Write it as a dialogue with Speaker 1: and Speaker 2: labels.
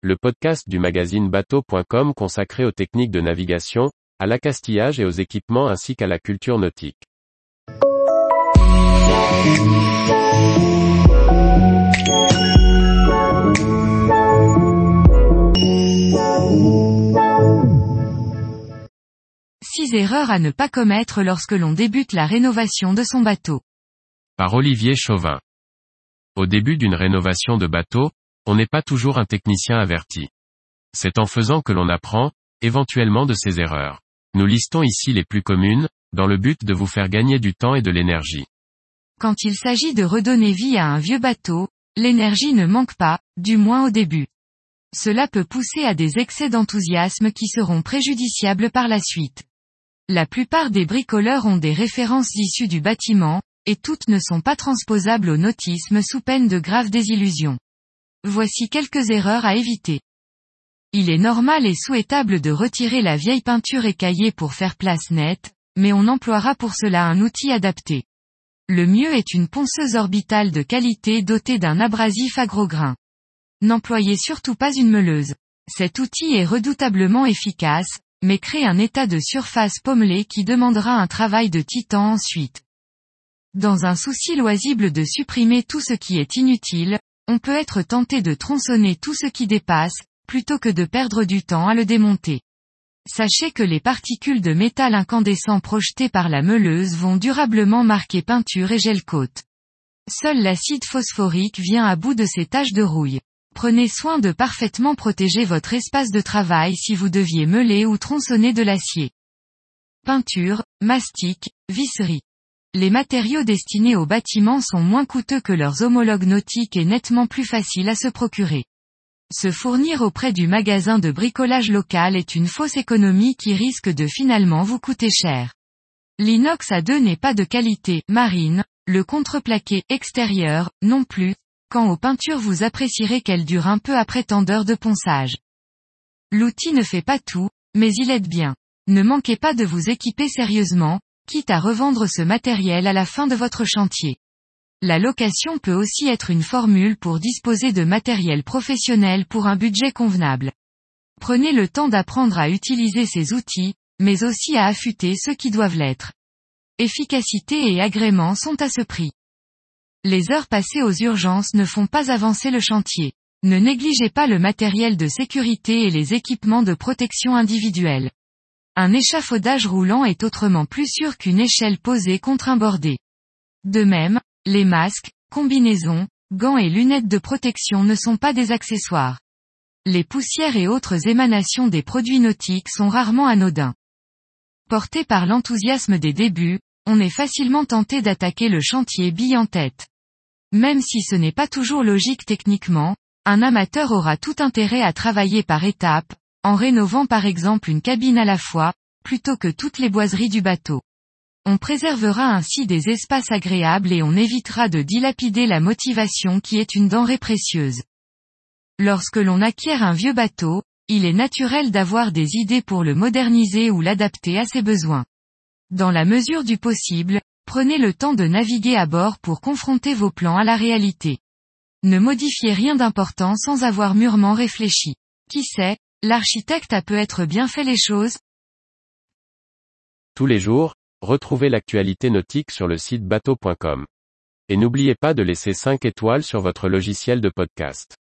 Speaker 1: le podcast du magazine bateau.com consacré aux techniques de navigation, à l'accastillage et aux équipements ainsi qu'à la culture nautique.
Speaker 2: Six erreurs à ne pas commettre lorsque l'on débute la rénovation de son bateau.
Speaker 1: Par Olivier Chauvin. Au début d'une rénovation de bateau, on n'est pas toujours un technicien averti. C'est en faisant que l'on apprend, éventuellement de ses erreurs. Nous listons ici les plus communes, dans le but de vous faire gagner du temps et de l'énergie.
Speaker 2: Quand il s'agit de redonner vie à un vieux bateau, l'énergie ne manque pas, du moins au début. Cela peut pousser à des excès d'enthousiasme qui seront préjudiciables par la suite. La plupart des bricoleurs ont des références issues du bâtiment, et toutes ne sont pas transposables au nautisme sous peine de graves désillusions. Voici quelques erreurs à éviter. Il est normal et souhaitable de retirer la vieille peinture écaillée pour faire place nette, mais on emploiera pour cela un outil adapté. Le mieux est une ponceuse orbitale de qualité dotée d'un abrasif grains. N'employez surtout pas une meuleuse. Cet outil est redoutablement efficace, mais crée un état de surface pommelée qui demandera un travail de titan ensuite. Dans un souci loisible de supprimer tout ce qui est inutile, on peut être tenté de tronçonner tout ce qui dépasse, plutôt que de perdre du temps à le démonter. Sachez que les particules de métal incandescent projetées par la meuleuse vont durablement marquer peinture et gel-cote. Seul l'acide phosphorique vient à bout de ces taches de rouille. Prenez soin de parfaitement protéger votre espace de travail si vous deviez meuler ou tronçonner de l'acier. Peinture, mastic, visserie. Les matériaux destinés aux bâtiments sont moins coûteux que leurs homologues nautiques et nettement plus faciles à se procurer. Se fournir auprès du magasin de bricolage local est une fausse économie qui risque de finalement vous coûter cher. L'inox à deux n'est pas de qualité marine, le contreplaqué extérieur, non plus, quand aux peintures vous apprécierez qu'elles durent un peu après tant d'heures de ponçage. L'outil ne fait pas tout, mais il aide bien. Ne manquez pas de vous équiper sérieusement, quitte à revendre ce matériel à la fin de votre chantier. La location peut aussi être une formule pour disposer de matériel professionnel pour un budget convenable. Prenez le temps d'apprendre à utiliser ces outils, mais aussi à affûter ceux qui doivent l'être. Efficacité et agrément sont à ce prix. Les heures passées aux urgences ne font pas avancer le chantier. Ne négligez pas le matériel de sécurité et les équipements de protection individuelle. Un échafaudage roulant est autrement plus sûr qu'une échelle posée contre un bordé. De même, les masques, combinaisons, gants et lunettes de protection ne sont pas des accessoires. Les poussières et autres émanations des produits nautiques sont rarement anodins. Porté par l'enthousiasme des débuts, on est facilement tenté d'attaquer le chantier bille en tête. Même si ce n'est pas toujours logique techniquement, un amateur aura tout intérêt à travailler par étapes, en rénovant par exemple une cabine à la fois, plutôt que toutes les boiseries du bateau. On préservera ainsi des espaces agréables et on évitera de dilapider la motivation qui est une denrée précieuse. Lorsque l'on acquiert un vieux bateau, il est naturel d'avoir des idées pour le moderniser ou l'adapter à ses besoins. Dans la mesure du possible, prenez le temps de naviguer à bord pour confronter vos plans à la réalité. Ne modifiez rien d'important sans avoir mûrement réfléchi. Qui sait, L'architecte a peut-être bien fait les choses
Speaker 1: Tous les jours, retrouvez l'actualité nautique sur le site bateau.com. Et n'oubliez pas de laisser 5 étoiles sur votre logiciel de podcast.